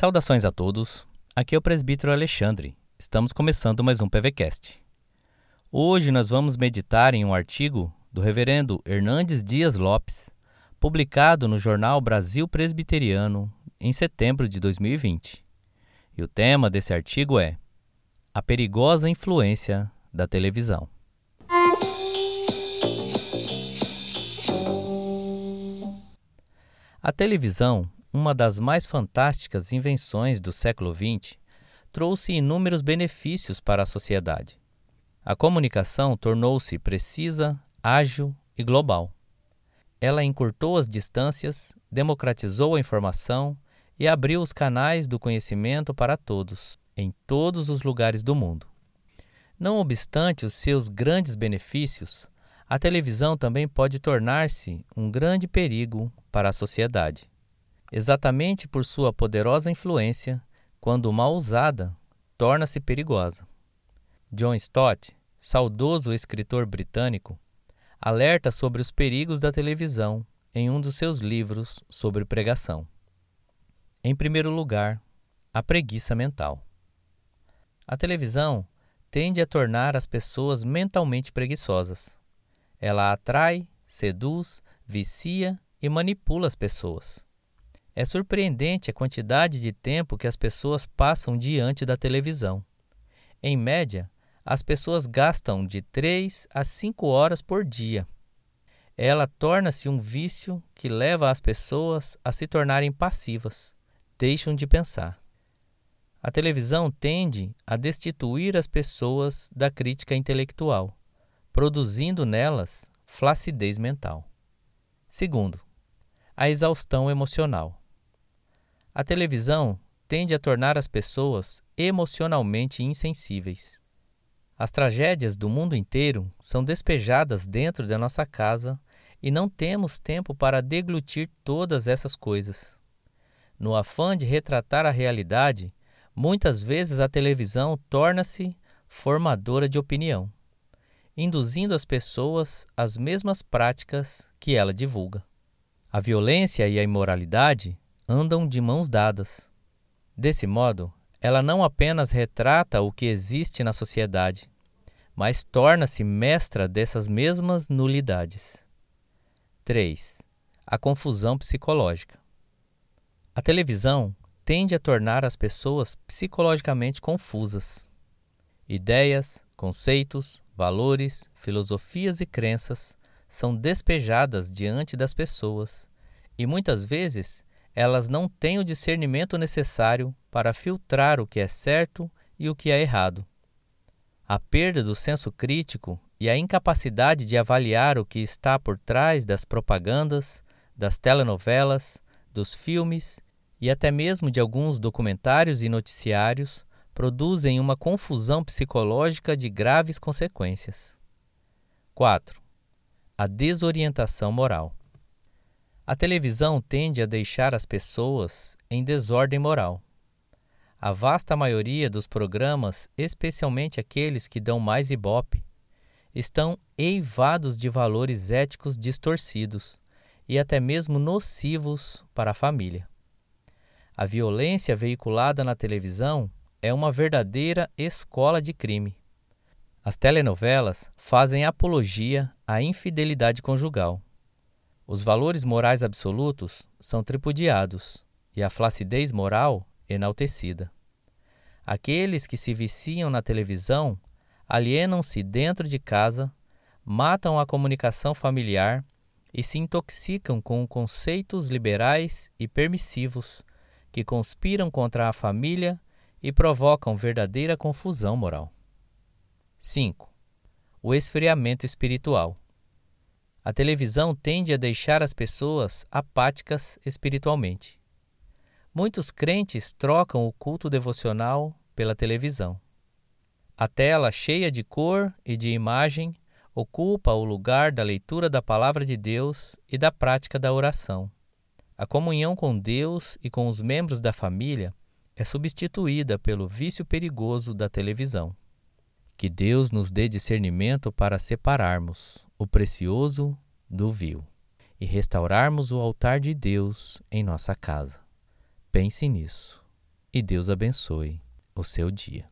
Saudações a todos. Aqui é o presbítero Alexandre. Estamos começando mais um PVcast. Hoje nós vamos meditar em um artigo do reverendo Hernandes Dias Lopes, publicado no jornal Brasil Presbiteriano em setembro de 2020. E o tema desse artigo é A perigosa influência da televisão. A televisão, uma das mais fantásticas invenções do século XX, trouxe inúmeros benefícios para a sociedade. A comunicação tornou-se precisa, ágil e global. Ela encurtou as distâncias, democratizou a informação e abriu os canais do conhecimento para todos, em todos os lugares do mundo. Não obstante os seus grandes benefícios, a televisão também pode tornar-se um grande perigo para a sociedade. Exatamente por sua poderosa influência, quando mal usada, torna-se perigosa. John Stott, saudoso escritor britânico, alerta sobre os perigos da televisão em um dos seus livros sobre pregação. Em primeiro lugar, a preguiça mental. A televisão tende a tornar as pessoas mentalmente preguiçosas. Ela atrai, seduz, vicia e manipula as pessoas. É surpreendente a quantidade de tempo que as pessoas passam diante da televisão. Em média, as pessoas gastam de 3 a 5 horas por dia. Ela torna-se um vício que leva as pessoas a se tornarem passivas, deixam de pensar. A televisão tende a destituir as pessoas da crítica intelectual, produzindo nelas flacidez mental. Segundo, a exaustão emocional. A televisão tende a tornar as pessoas emocionalmente insensíveis. As tragédias do mundo inteiro são despejadas dentro da nossa casa e não temos tempo para deglutir todas essas coisas. No afã de retratar a realidade, muitas vezes a televisão torna-se formadora de opinião, induzindo as pessoas às mesmas práticas que ela divulga. A violência e a imoralidade andam de mãos dadas. Desse modo, ela não apenas retrata o que existe na sociedade, mas torna-se mestra dessas mesmas nulidades. 3. A confusão psicológica. A televisão tende a tornar as pessoas psicologicamente confusas. Ideias, conceitos, valores, filosofias e crenças são despejadas diante das pessoas e muitas vezes elas não têm o discernimento necessário para filtrar o que é certo e o que é errado. A perda do senso crítico e a incapacidade de avaliar o que está por trás das propagandas, das telenovelas, dos filmes e até mesmo de alguns documentários e noticiários produzem uma confusão psicológica de graves consequências. 4. A desorientação moral. A televisão tende a deixar as pessoas em desordem moral. A vasta maioria dos programas, especialmente aqueles que dão mais ibope, estão eivados de valores éticos distorcidos e até mesmo nocivos para a família. A violência veiculada na televisão é uma verdadeira escola de crime. As telenovelas fazem apologia à infidelidade conjugal os valores morais absolutos são tripudiados e a flacidez moral enaltecida. Aqueles que se viciam na televisão alienam-se dentro de casa, matam a comunicação familiar e se intoxicam com conceitos liberais e permissivos que conspiram contra a família e provocam verdadeira confusão moral. 5. O esfriamento espiritual. A televisão tende a deixar as pessoas apáticas espiritualmente. Muitos crentes trocam o culto devocional pela televisão. A tela cheia de cor e de imagem ocupa o lugar da leitura da palavra de Deus e da prática da oração. A comunhão com Deus e com os membros da família é substituída pelo vício perigoso da televisão. Que Deus nos dê discernimento para separarmos o precioso do vil e restaurarmos o altar de Deus em nossa casa. Pense nisso. e Deus abençoe o seu dia.